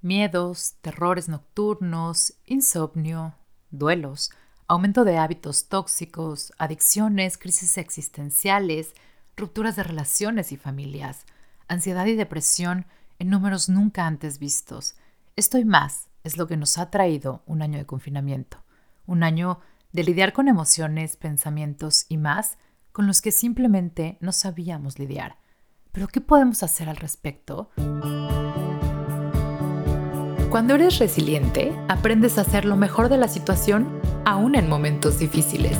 Miedos, terrores nocturnos, insomnio, duelos, aumento de hábitos tóxicos, adicciones, crisis existenciales, rupturas de relaciones y familias, ansiedad y depresión en números nunca antes vistos. Esto y más es lo que nos ha traído un año de confinamiento, un año de lidiar con emociones, pensamientos y más con los que simplemente no sabíamos lidiar. Pero ¿qué podemos hacer al respecto? Cuando eres resiliente, aprendes a hacer lo mejor de la situación aún en momentos difíciles.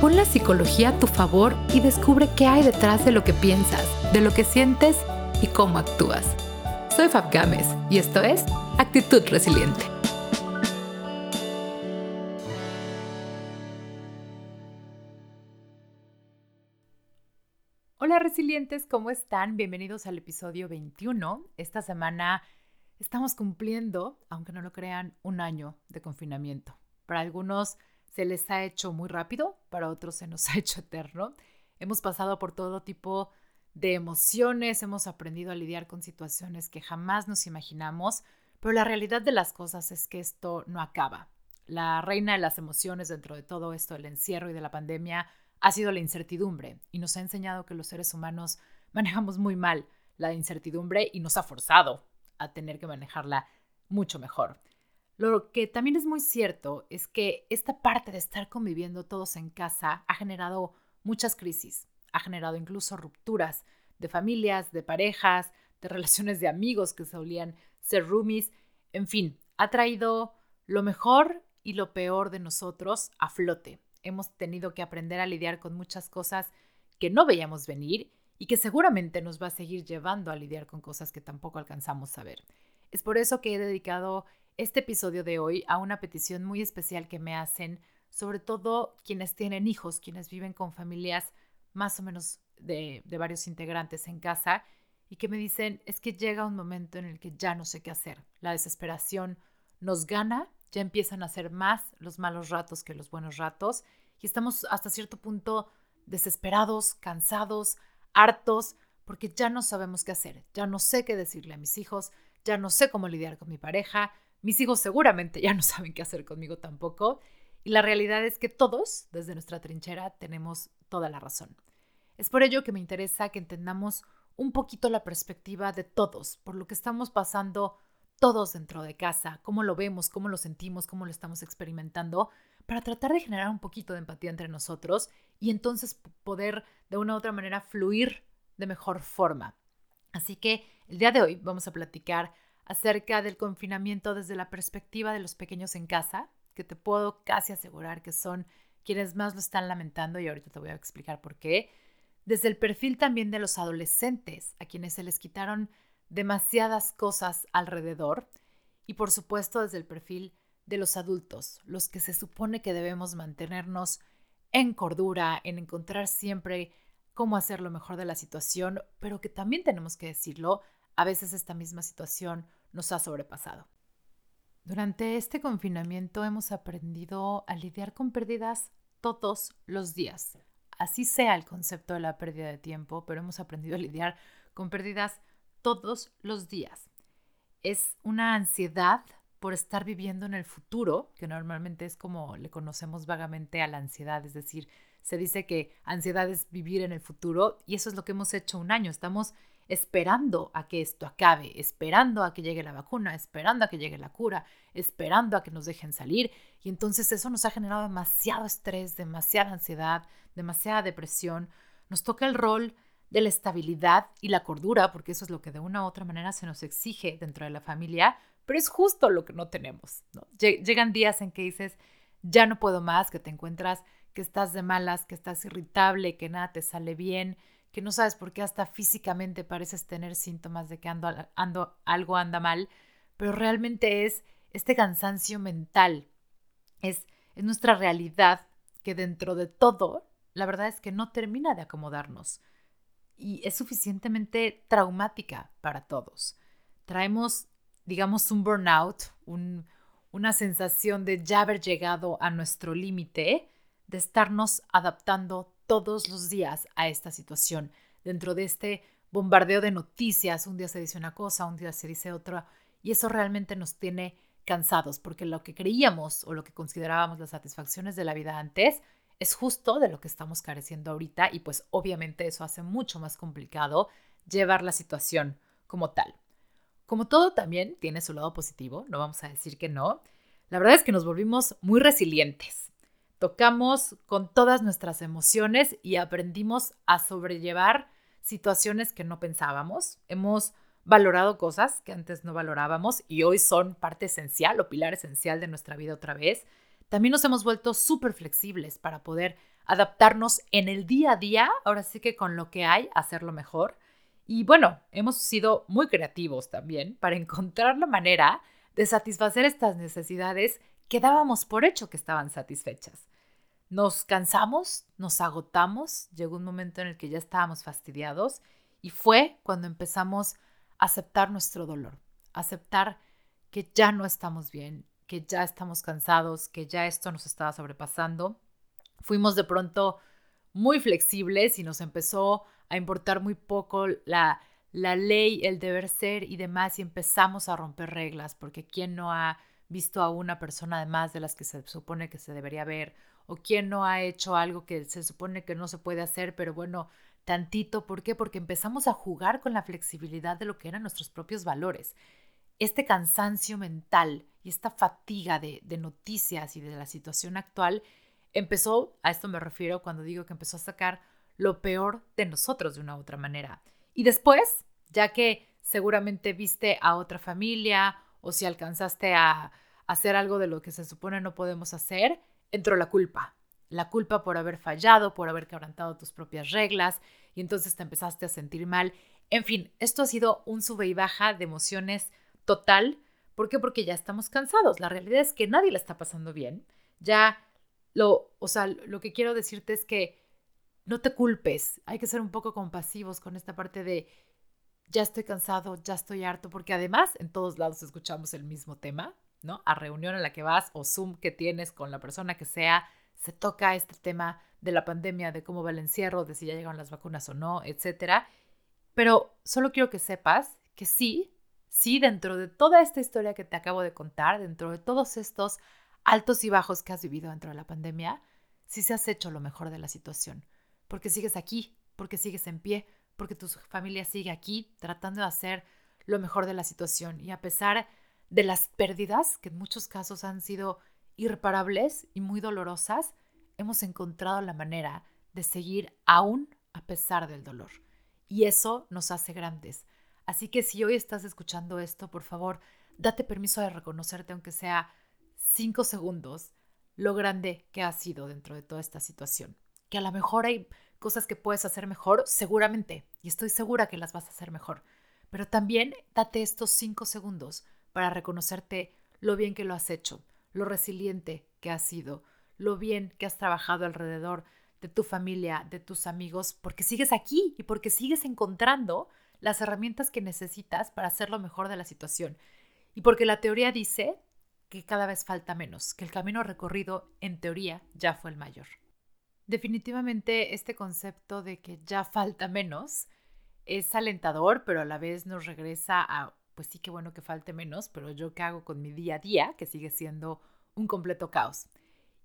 Pon la psicología a tu favor y descubre qué hay detrás de lo que piensas, de lo que sientes y cómo actúas. Soy Fab Gámez y esto es Actitud Resiliente. Hola resilientes, ¿cómo están? Bienvenidos al episodio 21. Esta semana estamos cumpliendo, aunque no lo crean, un año de confinamiento. Para algunos se les ha hecho muy rápido, para otros se nos ha hecho eterno. Hemos pasado por todo tipo de emociones, hemos aprendido a lidiar con situaciones que jamás nos imaginamos, pero la realidad de las cosas es que esto no acaba. La reina de las emociones dentro de todo esto del encierro y de la pandemia ha sido la incertidumbre y nos ha enseñado que los seres humanos manejamos muy mal la incertidumbre y nos ha forzado tener que manejarla mucho mejor. Lo que también es muy cierto es que esta parte de estar conviviendo todos en casa ha generado muchas crisis, ha generado incluso rupturas de familias, de parejas, de relaciones de amigos que solían ser roomies, en fin, ha traído lo mejor y lo peor de nosotros a flote. Hemos tenido que aprender a lidiar con muchas cosas que no veíamos venir y que seguramente nos va a seguir llevando a lidiar con cosas que tampoco alcanzamos a ver. Es por eso que he dedicado este episodio de hoy a una petición muy especial que me hacen, sobre todo quienes tienen hijos, quienes viven con familias más o menos de, varios integrantes en casa y que me dicen, es que llega un momento en el que ya no sé qué hacer. La desesperación nos gana, ya empiezan a ser más los malos ratos que los buenos ratos y estamos hasta cierto punto desesperados, cansados, hartos, porque ya no sabemos qué hacer, ya no sé qué decirle a mis hijos, ya no sé cómo lidiar con mi pareja, mis hijos seguramente ya no saben qué hacer conmigo tampoco, y la realidad es que todos, desde nuestra trinchera, tenemos toda la razón. Es por ello que me interesa que entendamos un poquito la perspectiva de todos, por lo que estamos pasando todos dentro de casa, cómo lo vemos, cómo lo sentimos, cómo lo estamos experimentando, para tratar de generar un poquito de empatía entre nosotros y entonces poder de una u otra manera fluir de mejor forma. Así que el día de hoy vamos a platicar acerca del confinamiento desde la perspectiva de los pequeños en casa, que te puedo casi asegurar que son quienes más lo están lamentando y ahorita te voy a explicar por qué. Desde el perfil también de los adolescentes, a quienes se les quitaron demasiadas cosas alrededor. Y por supuesto desde el perfil de los adultos, los que se supone que debemos mantenernos en cordura, en encontrar siempre cómo hacer lo mejor de la situación, pero que también tenemos que decirlo, a veces esta misma situación nos ha sobrepasado. Durante este confinamiento hemos aprendido a lidiar con pérdidas todos los días. Así sea el concepto de la pérdida de tiempo, pero hemos aprendido a lidiar con pérdidas todos los días. Es una ansiedad por estar viviendo en el futuro, que normalmente es como le conocemos vagamente a la ansiedad, es decir, se dice que ansiedad es vivir en el futuro y eso es lo que hemos hecho un año, estamos esperando a que esto acabe, esperando a que llegue la vacuna, esperando a que llegue la cura, esperando a que nos dejen salir y entonces eso nos ha generado demasiado estrés, demasiada ansiedad, demasiada depresión, nos toca el rol de la estabilidad y la cordura, porque eso es lo que de una u otra manera se nos exige dentro de la familia, pero es justo lo que no tenemos. Llegan días en que dices, ya no puedo más, que te encuentras que estás de malas, que estás irritable, que nada te sale bien, que no sabes por qué hasta físicamente pareces tener síntomas de que ando, ando, algo anda mal, pero realmente es este cansancio mental, es, es nuestra realidad que dentro de todo, la verdad es que no termina de acomodarnos y es suficientemente traumática para todos. Traemos digamos, un burnout, una sensación de ya haber llegado a nuestro límite, de estarnos adaptando todos los días a esta situación, dentro de este bombardeo de noticias, un día se dice una cosa, un día se dice otra, y eso realmente nos tiene cansados porque lo que creíamos o lo que considerábamos las satisfacciones de la vida antes es justo de lo que estamos careciendo ahorita y pues obviamente eso hace mucho más complicado llevar la situación como tal. Como todo también tiene su lado positivo, no vamos a decir que no. La verdad es que nos volvimos muy resilientes. Tocamos con todas nuestras emociones y aprendimos a sobrellevar situaciones que no pensábamos. Hemos valorado cosas que antes no valorábamos y hoy son parte esencial o pilar esencial de nuestra vida otra vez. También nos hemos vuelto súper flexibles para poder adaptarnos en el día a día, ahora sí que con lo que hay, hacerlo mejor. Y bueno, hemos sido muy creativos también para encontrar la manera de satisfacer estas necesidades que dábamos por hecho que estaban satisfechas. Nos cansamos, nos agotamos, llegó un momento en el que ya estábamos fastidiados y fue cuando empezamos a aceptar nuestro dolor, aceptar que ya no estamos bien, que ya estamos cansados, que ya esto nos estaba sobrepasando. Fuimos de pronto muy flexibles y nos empezó a importar muy poco la, la ley, el deber ser y demás y empezamos a romper reglas, porque ¿quién no ha visto a una persona además de las que se supone que se debería ver? ¿O quién no ha hecho algo que se supone que no se puede hacer, pero bueno, tantito? ¿Por qué? Porque empezamos a jugar con la flexibilidad de lo que eran nuestros propios valores. Este cansancio mental y esta fatiga de, noticias y de la situación actual empezó, a esto me refiero cuando digo que empezó a sacar lo peor de nosotros de una u otra manera. Y después, ya que seguramente viste a otra familia o si alcanzaste a hacer algo de lo que se supone no podemos hacer, entró la culpa. La culpa por haber fallado, por haber quebrantado tus propias reglas y entonces te empezaste a sentir mal. En fin, esto ha sido un sube y baja de emociones total. ¿Por qué? Porque ya estamos cansados. La realidad es que nadie la está pasando bien. Ya lo, o sea, lo que quiero decirte es que no te culpes, hay que ser un poco compasivos con esta parte de ya estoy cansado, ya estoy harto, porque además en todos lados escuchamos el mismo tema, ¿no? A reunión a la que vas o Zoom que tienes con la persona que sea, se toca este tema de la pandemia, de cómo va el encierro, de si ya llegaron las vacunas o no, etcétera. Pero solo quiero que sepas que sí, sí, dentro de toda esta historia que te acabo de contar, dentro de todos estos altos y bajos que has vivido dentro de la pandemia, sí se has hecho lo mejor de la situación porque sigues aquí, porque sigues en pie, porque tu familia sigue aquí tratando de hacer lo mejor de la situación. Y a pesar de las pérdidas, que en muchos casos han sido irreparables y muy dolorosas, hemos encontrado la manera de seguir aún a pesar del dolor. Y eso nos hace grandes. Así que si hoy estás escuchando esto, por favor, date permiso de reconocerte, aunque sea cinco segundos, lo grande que has sido dentro de toda esta situación. Que a lo mejor hay cosas que puedes hacer mejor, seguramente, y estoy segura que las vas a hacer mejor. Pero también date estos cinco segundos para reconocerte lo bien que lo has hecho, lo resiliente que has sido, lo bien que has trabajado alrededor de tu familia, de tus amigos, porque sigues aquí y porque sigues encontrando las herramientas que necesitas para hacer lo mejor de la situación. Y porque la teoría dice que cada vez falta menos, que el camino recorrido en teoría ya fue el mayor. Definitivamente este concepto de que ya falta menos es alentador, pero a la vez nos regresa a, pues sí que bueno que falte menos, pero yo qué hago con mi día a día, que sigue siendo un completo caos.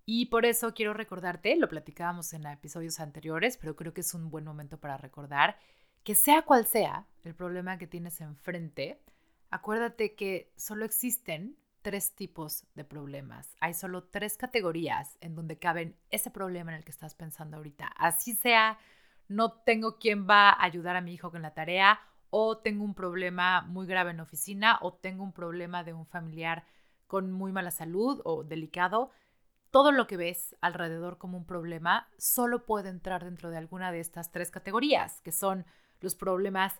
Y por eso quiero recordarte, lo platicábamos en episodios anteriores, pero creo que es un buen momento para recordar que sea cual sea el problema que tienes enfrente, acuérdate que solo existen tres tipos de problemas. Hay solo tres categorías en donde caben ese problema en el que estás pensando ahorita. Así sea, no tengo quien va a ayudar a mi hijo con la tarea, o tengo un problema muy grave en la oficina, o tengo un problema de un familiar con muy mala salud o delicado. Todo lo que ves alrededor como un problema solo puede entrar dentro de alguna de estas tres categorías, que son los problemas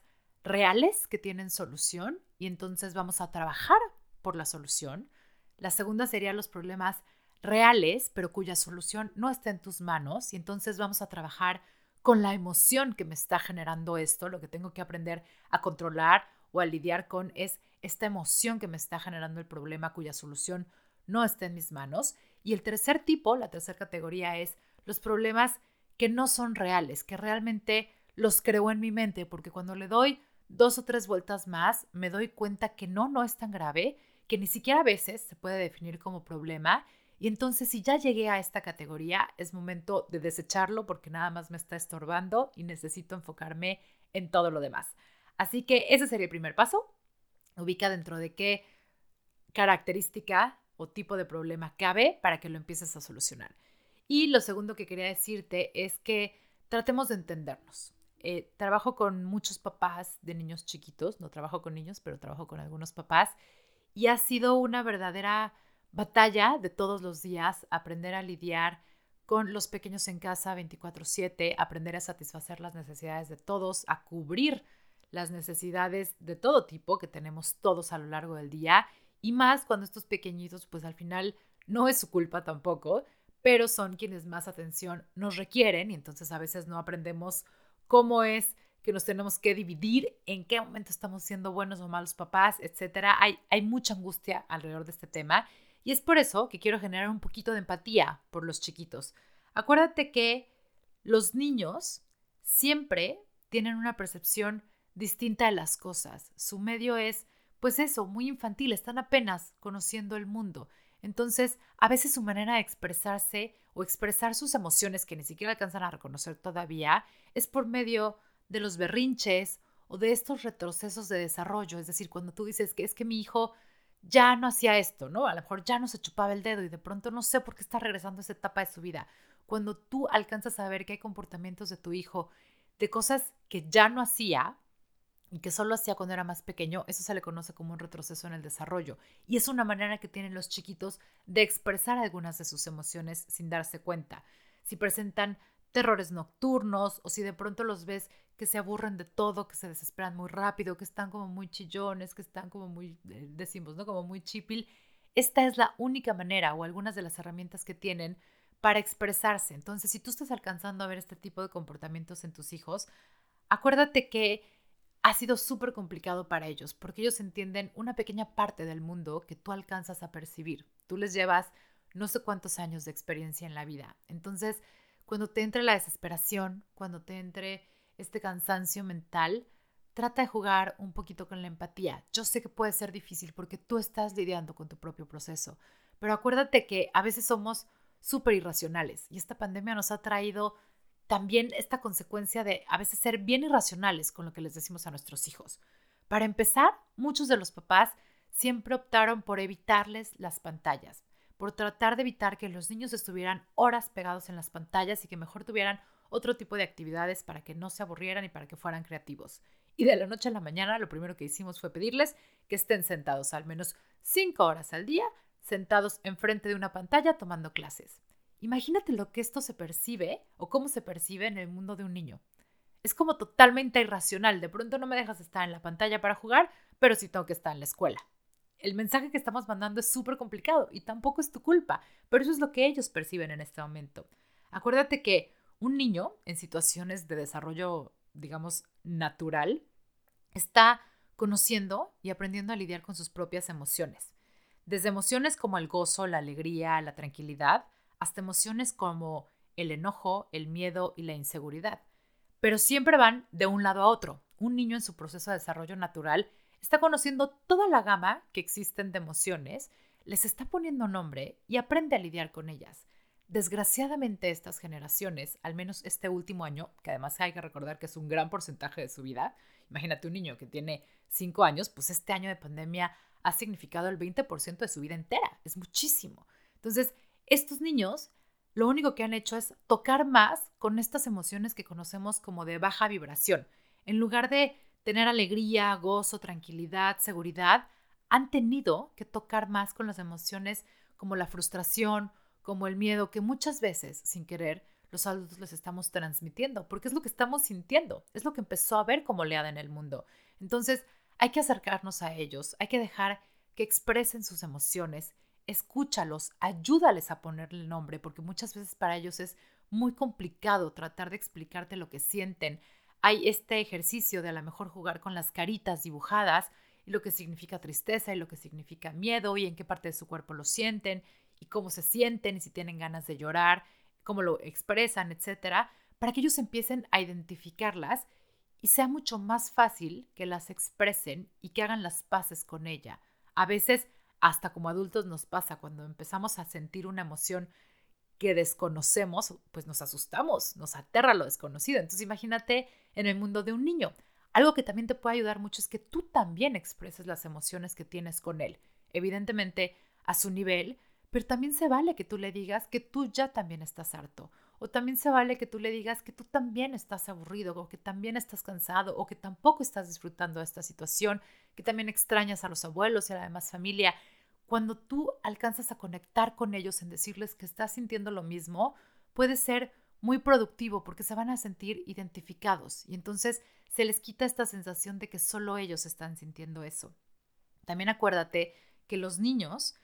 reales que tienen solución y entonces vamos a trabajar por la solución. La segunda sería los problemas reales, pero cuya solución no está en tus manos. Y entonces vamos a trabajar con la emoción que me está generando esto. Lo que tengo que aprender a controlar o a lidiar con es esta emoción que me está generando el problema cuya solución no está en mis manos. Y el tercer tipo, la tercera categoría es los problemas que no son reales, que realmente los creo en mi mente, porque cuando le doy dos o tres vueltas más, me doy cuenta que no, no es tan grave, que ni siquiera a veces se puede definir como problema. Y entonces si ya llegué a esta categoría, es momento de desecharlo porque nada más me está estorbando y necesito enfocarme en todo lo demás. Así que ese sería el primer paso. Ubica dentro de qué característica o tipo de problema cabe para que lo empieces a solucionar. Y lo segundo que quería decirte es que tratemos de entendernos. Eh, trabajo con muchos papás de niños chiquitos, no trabajo con niños, pero trabajo con algunos papás y ha sido una verdadera batalla de todos los días aprender a lidiar con los pequeños en casa 24/7, aprender a satisfacer las necesidades de todos, a cubrir las necesidades de todo tipo que tenemos todos a lo largo del día y más cuando estos pequeñitos pues al final no es su culpa tampoco, pero son quienes más atención nos requieren y entonces a veces no aprendemos cómo es que nos tenemos que dividir, en qué momento estamos siendo buenos o malos papás, etcétera. Hay, mucha angustia alrededor de este tema y es por eso que quiero generar un poquito de empatía por los chiquitos. Acuérdate que los niños siempre tienen una percepción distinta de las cosas. Su medio es, pues eso, muy infantil, están apenas conociendo el mundo. Entonces, a veces su manera de expresarse o expresar sus emociones que ni siquiera alcanzan a reconocer todavía es por medio de los berrinches o de estos retrocesos de desarrollo. Es decir, cuando tú dices que es que mi hijo ya no hacía esto, ¿no? A lo mejor ya no se chupaba el dedo y de pronto no sé por qué está regresando a esa etapa de su vida. Cuando tú alcanzas a ver que hay comportamientos de tu hijo, de cosas que ya no hacía, y que solo hacía cuando era más pequeño, eso se le conoce como un retroceso en el desarrollo. Y es una manera que tienen los chiquitos de expresar algunas de sus emociones sin darse cuenta. Si presentan terrores nocturnos o si de pronto los ves que se aburren de todo, que se desesperan muy rápido, que están como muy chillones, que están como muy, eh, decimos, ¿no? Como muy chipil. Esta es la única manera o algunas de las herramientas que tienen para expresarse. Entonces, si tú estás alcanzando a ver este tipo de comportamientos en tus hijos, acuérdate que ha sido súper complicado para ellos porque ellos entienden una pequeña parte del mundo que tú alcanzas a percibir. Tú les llevas no sé cuántos años de experiencia en la vida. Entonces, cuando te entre la desesperación, cuando te entre este cansancio mental, trata de jugar un poquito con la empatía. Yo sé que puede ser difícil porque tú estás lidiando con tu propio proceso, pero acuérdate que a veces somos súper irracionales y esta pandemia nos ha traído también esta consecuencia de a veces ser bien irracionales con lo que les decimos a nuestros hijos. Para empezar, muchos de los papás siempre optaron por evitarles las pantallas, por tratar de evitar que los niños estuvieran horas pegados en las pantallas y que mejor tuvieran otro tipo de actividades para que no se aburrieran y para que fueran creativos. Y de la noche a la mañana lo primero que hicimos fue pedirles que estén sentados al menos cinco horas al día, sentados enfrente de una pantalla tomando clases. Imagínate lo que esto se percibe o cómo se percibe en el mundo de un niño. Es como totalmente irracional. De pronto no me dejas estar en la pantalla para jugar, pero sí tengo que estar en la escuela. El mensaje que estamos mandando es súper complicado y tampoco es tu culpa, pero eso es lo que ellos perciben en este momento. Acuérdate que un niño en situaciones de desarrollo, digamos, natural, está conociendo y aprendiendo a lidiar con sus propias emociones. Desde emociones como el gozo, la alegría, la tranquilidad, hasta emociones como el enojo, el miedo y la inseguridad. Pero siempre van de un lado a otro. Un niño en su proceso de desarrollo natural está conociendo toda la gama que existen de emociones, les está poniendo nombre y aprende a lidiar con ellas. Desgraciadamente estas generaciones, al menos este último año, que además hay que recordar que es un gran porcentaje de su vida, imagínate un niño que tiene 5 años, pues este año de pandemia ha significado el 20% de su vida entera, es muchísimo. Entonces, estos niños lo único que han hecho es tocar más con estas emociones que conocemos como de baja vibración. En lugar de tener alegría, gozo, tranquilidad, seguridad, han tenido que tocar más con las emociones como la frustración, como el miedo, que muchas veces, sin querer, los adultos les estamos transmitiendo, porque es lo que estamos sintiendo, es lo que empezó a ver como oleada en el mundo. Entonces, hay que acercarnos a ellos, hay que dejar que expresen sus emociones escúchalos, ayúdales a ponerle el nombre, porque muchas veces para ellos es muy complicado tratar de explicarte lo que sienten. Hay este ejercicio de a lo mejor jugar con las caritas dibujadas y lo que significa tristeza y lo que significa miedo y en qué parte de su cuerpo lo sienten y cómo se sienten y si tienen ganas de llorar, cómo lo expresan, etcétera, para que ellos empiecen a identificarlas y sea mucho más fácil que las expresen y que hagan las paces con ella. A veces, hasta como adultos nos pasa, cuando empezamos a sentir una emoción que desconocemos, pues nos asustamos, nos aterra lo desconocido. Entonces imagínate en el mundo de un niño. Algo que también te puede ayudar mucho es que tú también expreses las emociones que tienes con él. Evidentemente a su nivel, pero también se vale que tú le digas que tú ya también estás harto o también se vale que tú le digas que tú también estás aburrido o que también estás cansado o que tampoco estás disfrutando de esta situación, que también extrañas a los abuelos y a la demás familia. Cuando tú alcanzas a conectar con ellos en decirles que estás sintiendo lo mismo, puede ser muy productivo porque se van a sentir identificados y entonces se les quita esta sensación de que solo ellos están sintiendo eso. También acuérdate que los niños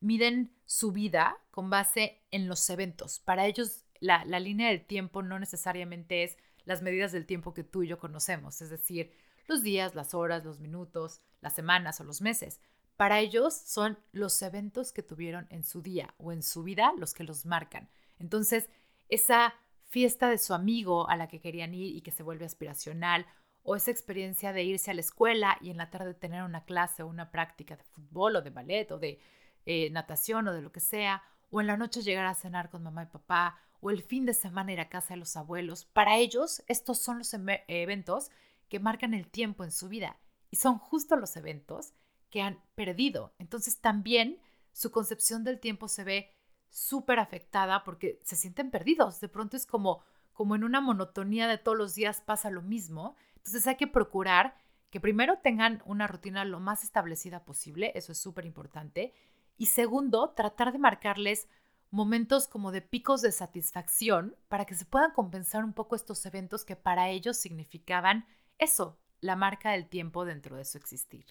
miden su vida con base en los eventos. Para ellos la, línea del tiempo no necesariamente es las medidas del tiempo que tú y yo conocemos, es decir, los días, las horas, los minutos, las semanas o los meses. Para ellos son los eventos que tuvieron en su día o en su vida los que los marcan. Entonces, esa fiesta de su amigo a la que querían ir y que se vuelve aspiracional, o esa experiencia de irse a la escuela y en la tarde tener una clase o una práctica de fútbol o de ballet o de eh, natación o de lo que sea, o en la noche llegar a cenar con mamá y papá, o el fin de semana ir a casa de los abuelos. Para ellos, estos son los eventos que marcan el tiempo en su vida y son justo los eventos que han perdido. Entonces también su concepción del tiempo se ve súper afectada porque se sienten perdidos. De pronto es como, como en una monotonía de todos los días pasa lo mismo. Entonces hay que procurar que primero tengan una rutina lo más establecida posible, eso es súper importante. Y segundo, tratar de marcarles momentos como de picos de satisfacción para que se puedan compensar un poco estos eventos que para ellos significaban eso, la marca del tiempo dentro de su existir.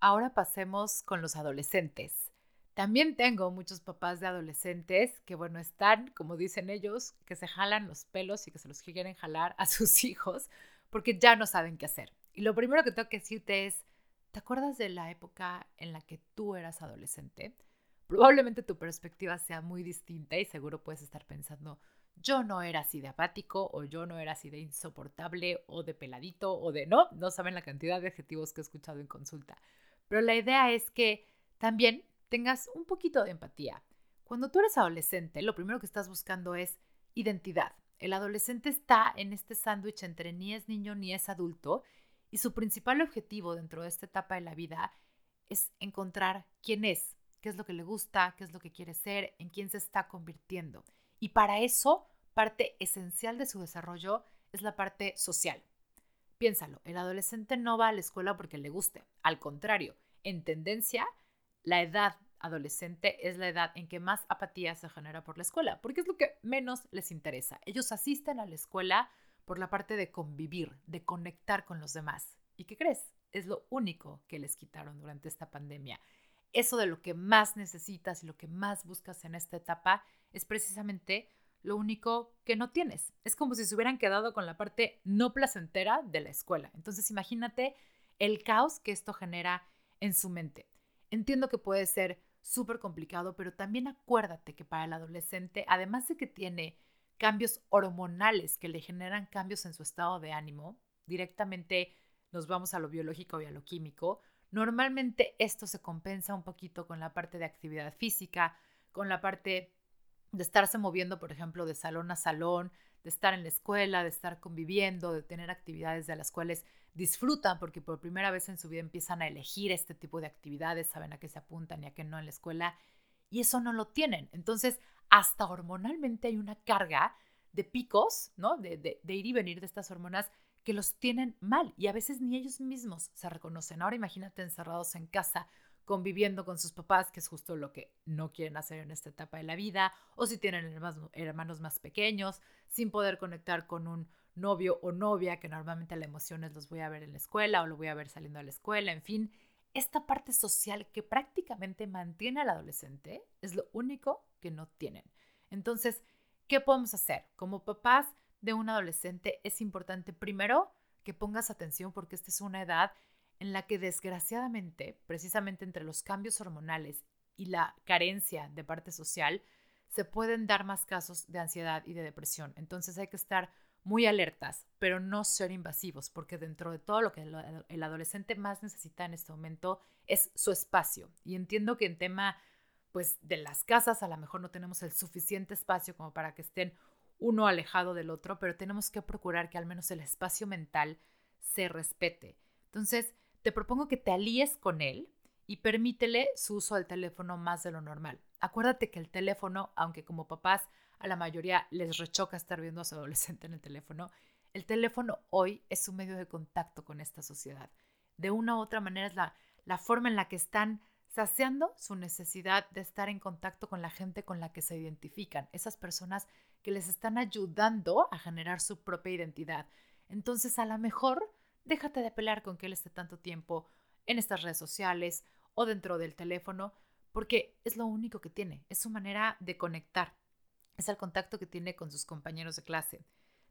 Ahora pasemos con los adolescentes. También tengo muchos papás de adolescentes que, bueno, están, como dicen ellos, que se jalan los pelos y que se los quieren jalar a sus hijos porque ya no saben qué hacer. Y lo primero que tengo que decirte es, ¿te acuerdas de la época en la que tú eras adolescente? Probablemente tu perspectiva sea muy distinta y seguro puedes estar pensando, yo no era así de apático o yo no era así de insoportable o de peladito o de no, no saben la cantidad de adjetivos que he escuchado en consulta. Pero la idea es que también tengas un poquito de empatía. Cuando tú eres adolescente, lo primero que estás buscando es identidad. El adolescente está en este sándwich entre ni es niño ni es adulto y su principal objetivo dentro de esta etapa de la vida es encontrar quién es, qué es lo que le gusta, qué es lo que quiere ser, en quién se está convirtiendo. Y para eso, parte esencial de su desarrollo es la parte social. Piénsalo, el adolescente no va a la escuela porque le guste. Al contrario, en tendencia, la edad adolescente es la edad en que más apatía se genera por la escuela, porque es lo que menos les interesa. Ellos asisten a la escuela por la parte de convivir, de conectar con los demás. ¿Y qué crees? Es lo único que les quitaron durante esta pandemia eso de lo que más necesitas y lo que más buscas en esta etapa es precisamente lo único que no tienes. Es como si se hubieran quedado con la parte no placentera de la escuela. Entonces imagínate el caos que esto genera en su mente. Entiendo que puede ser súper complicado, pero también acuérdate que para el adolescente, además de que tiene cambios hormonales que le generan cambios en su estado de ánimo, directamente nos vamos a lo biológico y a lo químico, Normalmente esto se compensa un poquito con la parte de actividad física, con la parte de estarse moviendo, por ejemplo, de salón a salón, de estar en la escuela, de estar conviviendo, de tener actividades de las cuales disfrutan porque por primera vez en su vida empiezan a elegir este tipo de actividades, saben a qué se apuntan y a qué no en la escuela, y eso no lo tienen. Entonces, hasta hormonalmente hay una carga de picos, ¿no? De, de ir y venir de estas hormonas que los tienen mal y a veces ni ellos mismos se reconocen. Ahora imagínate encerrados en casa conviviendo con sus papás, que es justo lo que no quieren hacer en esta etapa de la vida, o si tienen hermanos más pequeños, sin poder conectar con un novio o novia, que normalmente la emoción es los voy a ver en la escuela o lo voy a ver saliendo de la escuela, en fin, esta parte social que prácticamente mantiene al adolescente es lo único que no tienen. Entonces, ¿qué podemos hacer? Como papás, de un adolescente es importante primero que pongas atención porque esta es una edad en la que desgraciadamente, precisamente entre los cambios hormonales y la carencia de parte social, se pueden dar más casos de ansiedad y de depresión. Entonces hay que estar muy alertas, pero no ser invasivos, porque dentro de todo lo que el adolescente más necesita en este momento es su espacio. Y entiendo que en tema pues de las casas a lo mejor no tenemos el suficiente espacio como para que estén uno alejado del otro, pero tenemos que procurar que al menos el espacio mental se respete. Entonces, te propongo que te alíes con él y permítele su uso del teléfono más de lo normal. Acuérdate que el teléfono, aunque como papás a la mayoría les rechoca estar viendo a su adolescente en el teléfono, el teléfono hoy es un medio de contacto con esta sociedad. De una u otra manera es la, la forma en la que están saciando su necesidad de estar en contacto con la gente con la que se identifican, esas personas que les están ayudando a generar su propia identidad. Entonces, a lo mejor, déjate de pelear con que él esté tanto tiempo en estas redes sociales o dentro del teléfono, porque es lo único que tiene, es su manera de conectar, es el contacto que tiene con sus compañeros de clase.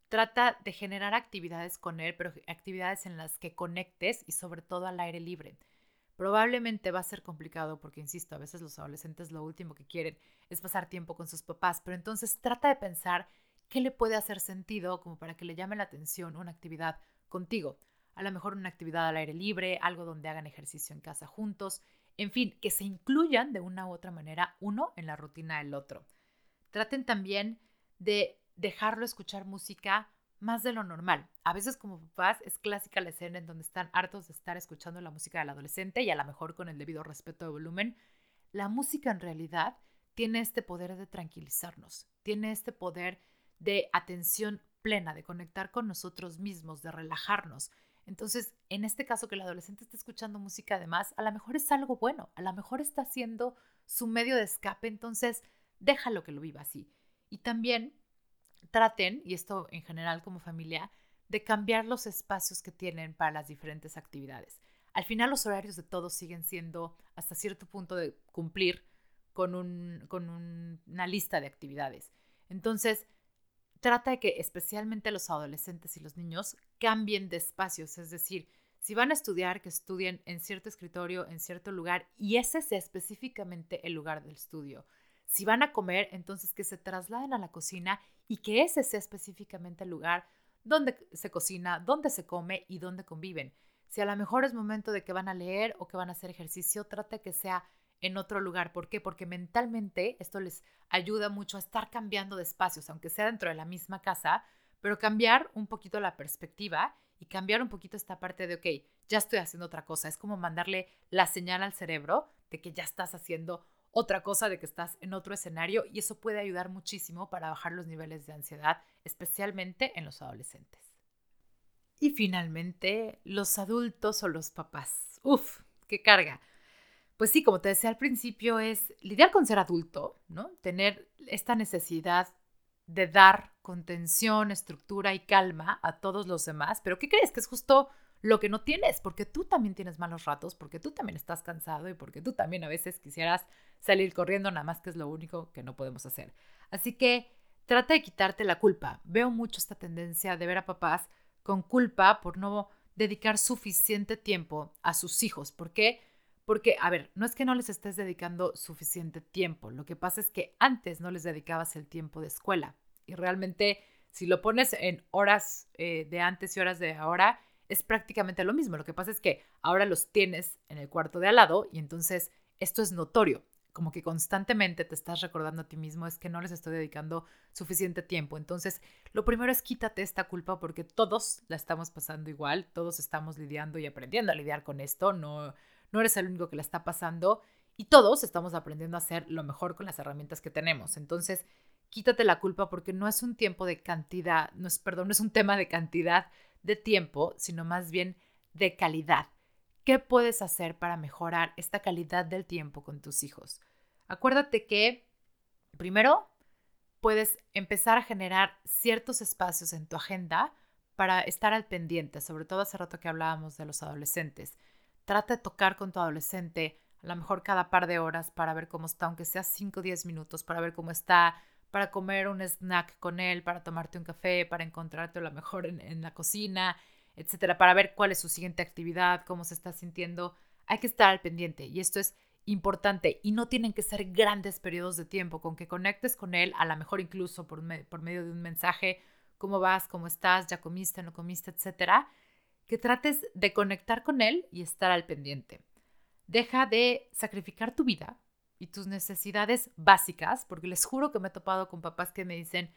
Trata de generar actividades con él, pero actividades en las que conectes y sobre todo al aire libre. Probablemente va a ser complicado porque, insisto, a veces los adolescentes lo último que quieren es pasar tiempo con sus papás, pero entonces trata de pensar qué le puede hacer sentido como para que le llame la atención una actividad contigo. A lo mejor una actividad al aire libre, algo donde hagan ejercicio en casa juntos, en fin, que se incluyan de una u otra manera uno en la rutina del otro. Traten también de dejarlo escuchar música más de lo normal. A veces como papás es clásica la escena en donde están hartos de estar escuchando la música del adolescente y a lo mejor con el debido respeto de volumen. La música en realidad tiene este poder de tranquilizarnos, tiene este poder de atención plena, de conectar con nosotros mismos, de relajarnos. Entonces, en este caso que el adolescente esté escuchando música además, a lo mejor es algo bueno, a lo mejor está siendo su medio de escape, entonces déjalo que lo viva así. Y también traten, y esto en general como familia, de cambiar los espacios que tienen para las diferentes actividades. Al final los horarios de todos siguen siendo hasta cierto punto de cumplir con, un, con una lista de actividades. Entonces, trata de que especialmente los adolescentes y los niños cambien de espacios, es decir, si van a estudiar, que estudien en cierto escritorio, en cierto lugar, y ese sea específicamente el lugar del estudio. Si van a comer, entonces que se trasladen a la cocina y que ese sea específicamente el lugar donde se cocina, donde se come y donde conviven. Si a lo mejor es momento de que van a leer o que van a hacer ejercicio, trate que sea en otro lugar. ¿Por qué? Porque mentalmente esto les ayuda mucho a estar cambiando de espacios, aunque sea dentro de la misma casa, pero cambiar un poquito la perspectiva y cambiar un poquito esta parte de, ok, ya estoy haciendo otra cosa. Es como mandarle la señal al cerebro de que ya estás haciendo otra cosa de que estás en otro escenario y eso puede ayudar muchísimo para bajar los niveles de ansiedad, especialmente en los adolescentes. Y finalmente, los adultos o los papás. Uf, qué carga. Pues sí, como te decía al principio, es lidiar con ser adulto, ¿no? Tener esta necesidad de dar contención, estructura y calma a todos los demás. Pero ¿qué crees? Que es justo lo que no tienes, porque tú también tienes malos ratos, porque tú también estás cansado y porque tú también a veces quisieras salir corriendo, nada más que es lo único que no podemos hacer. Así que trata de quitarte la culpa. Veo mucho esta tendencia de ver a papás con culpa por no dedicar suficiente tiempo a sus hijos. ¿Por qué? Porque, a ver, no es que no les estés dedicando suficiente tiempo, lo que pasa es que antes no les dedicabas el tiempo de escuela y realmente si lo pones en horas eh, de antes y horas de ahora, es prácticamente lo mismo. Lo que pasa es que ahora los tienes en el cuarto de al lado y entonces esto es notorio. Como que constantemente te estás recordando a ti mismo es que no les estoy dedicando suficiente tiempo. Entonces, lo primero es quítate esta culpa porque todos la estamos pasando igual, todos estamos lidiando y aprendiendo a lidiar con esto. No, no eres el único que la está pasando y todos estamos aprendiendo a hacer lo mejor con las herramientas que tenemos. Entonces, quítate la culpa porque no es un tiempo de cantidad, no es, perdón, no es un tema de cantidad de tiempo, sino más bien de calidad. ¿Qué puedes hacer para mejorar esta calidad del tiempo con tus hijos? Acuérdate que, primero, puedes empezar a generar ciertos espacios en tu agenda para estar al pendiente, sobre todo hace rato que hablábamos de los adolescentes. Trata de tocar con tu adolescente a lo mejor cada par de horas para ver cómo está, aunque sea 5 o 10 minutos, para ver cómo está, para comer un snack con él, para tomarte un café, para encontrarte a lo mejor en, la cocina, etcétera, para ver cuál es su siguiente actividad, cómo se está sintiendo. Hay que estar al pendiente y esto es importante y no tienen que ser grandes periodos de tiempo, con que conectes con él, a lo mejor incluso por, por medio de un mensaje cómo vas, cómo estás, ya comiste, no comiste, etcétera, que trates de conectar con él y estar al pendiente. Deja de sacrificar tu vida y tus necesidades básicas, porque les juro que me he topado con papás que me dicen,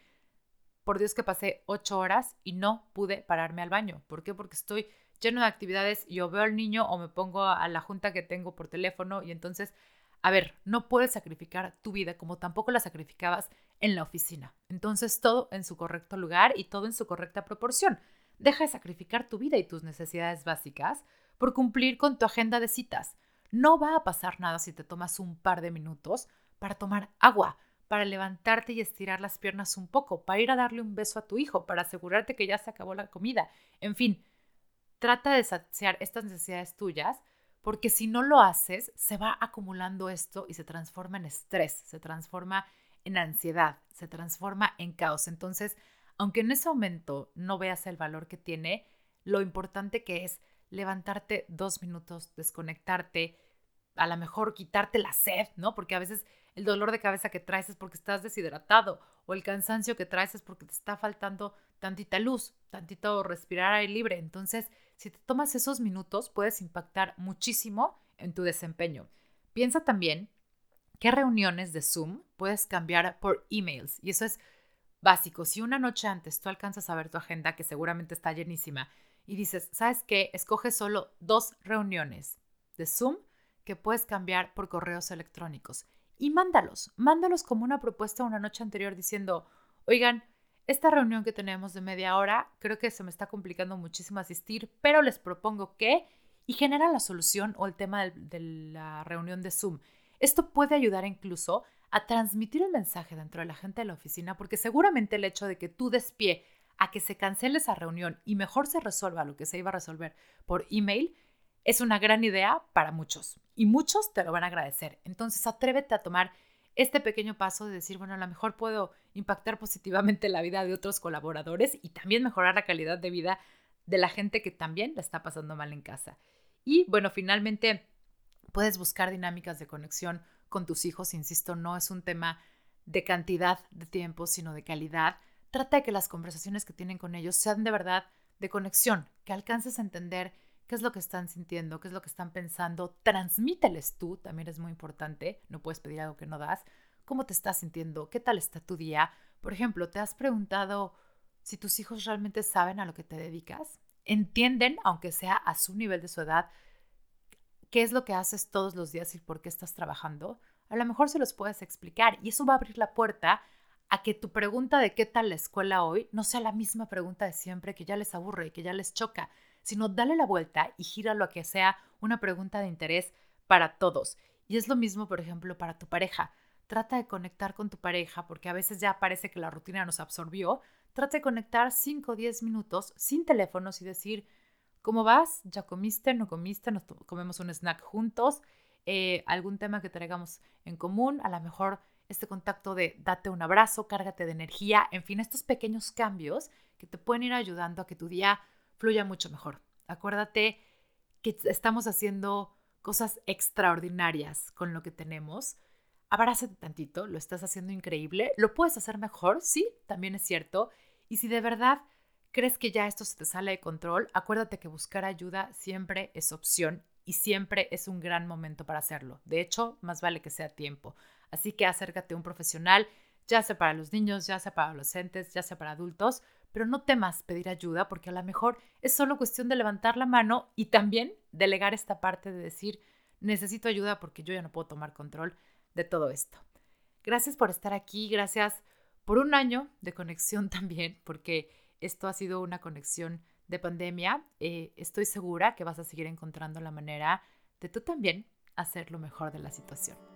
por Dios que pasé ocho horas y no pude pararme al baño. ¿Por qué? Porque estoy lleno de actividades y o veo al niño o me pongo a la junta que tengo por teléfono y entonces, a ver, no puedes sacrificar tu vida como tampoco la sacrificabas en la oficina. Entonces, todo en su correcto lugar y todo en su correcta proporción. Deja de sacrificar tu vida y tus necesidades básicas por cumplir con tu agenda de citas. No va a pasar nada si te tomas un par de minutos para tomar agua, para levantarte y estirar las piernas un poco, para ir a darle un beso a tu hijo, para asegurarte que ya se acabó la comida. En fin, trata de saciar estas necesidades tuyas, porque si no lo haces, se va acumulando esto y se transforma en estrés, se transforma en ansiedad, se transforma en caos. Entonces, aunque en ese momento no veas el valor que tiene, lo importante que es levantarte dos minutos, desconectarte, a lo mejor quitarte la sed, ¿no? Porque a veces el dolor de cabeza que traes es porque estás deshidratado o el cansancio que traes es porque te está faltando tantita luz, tantito respirar aire libre. Entonces, si te tomas esos minutos, puedes impactar muchísimo en tu desempeño. Piensa también qué reuniones de Zoom puedes cambiar por emails. Y eso es básico. Si una noche antes tú alcanzas a ver tu agenda, que seguramente está llenísima, y dices, ¿sabes qué? Escoge solo dos reuniones de Zoom que puedes cambiar por correos electrónicos y mándalos. Mándalos como una propuesta una noche anterior diciendo, oigan, esta reunión que tenemos de media hora, creo que se me está complicando muchísimo asistir, pero les propongo que, y genera la solución o el tema de, de la reunión de Zoom. Esto puede ayudar incluso a transmitir el mensaje dentro de la gente de la oficina, porque seguramente el hecho de que tú des pie a que se cancele esa reunión y mejor se resuelva lo que se iba a resolver por email, es una gran idea para muchos y muchos te lo van a agradecer. Entonces atrévete a tomar este pequeño paso de decir, bueno, a lo mejor puedo impactar positivamente la vida de otros colaboradores y también mejorar la calidad de vida de la gente que también la está pasando mal en casa. Y bueno, finalmente puedes buscar dinámicas de conexión con tus hijos, insisto, no es un tema de cantidad de tiempo, sino de calidad. Trata de que las conversaciones que tienen con ellos sean de verdad de conexión, que alcances a entender qué es lo que están sintiendo, qué es lo que están pensando. Transmíteles tú, también es muy importante, no puedes pedir algo que no das. ¿Cómo te estás sintiendo? ¿Qué tal está tu día? Por ejemplo, ¿te has preguntado si tus hijos realmente saben a lo que te dedicas? ¿Entienden, aunque sea a su nivel de su edad, qué es lo que haces todos los días y por qué estás trabajando? A lo mejor se los puedes explicar y eso va a abrir la puerta a que tu pregunta de qué tal la escuela hoy no sea la misma pregunta de siempre que ya les aburre y que ya les choca, sino dale la vuelta y gíralo a que sea una pregunta de interés para todos. Y es lo mismo, por ejemplo, para tu pareja. Trata de conectar con tu pareja porque a veces ya parece que la rutina nos absorbió. Trata de conectar 5 o 10 minutos sin teléfonos y decir, ¿cómo vas? ¿Ya comiste? ¿No comiste? ¿Nos comemos un snack juntos? Eh, ¿Algún tema que traigamos en común? A lo mejor este contacto de date un abrazo, cárgate de energía, en fin, estos pequeños cambios que te pueden ir ayudando a que tu día fluya mucho mejor. Acuérdate que estamos haciendo cosas extraordinarias con lo que tenemos. Abrázate tantito, lo estás haciendo increíble. ¿Lo puedes hacer mejor? Sí, también es cierto. Y si de verdad crees que ya esto se te sale de control, acuérdate que buscar ayuda siempre es opción y siempre es un gran momento para hacerlo. De hecho, más vale que sea tiempo. Así que acércate a un profesional, ya sea para los niños, ya sea para adolescentes, ya sea para adultos, pero no temas pedir ayuda porque a lo mejor es solo cuestión de levantar la mano y también delegar esta parte de decir, necesito ayuda porque yo ya no puedo tomar control de todo esto. Gracias por estar aquí, gracias por un año de conexión también, porque esto ha sido una conexión de pandemia. Eh, estoy segura que vas a seguir encontrando la manera de tú también hacer lo mejor de la situación.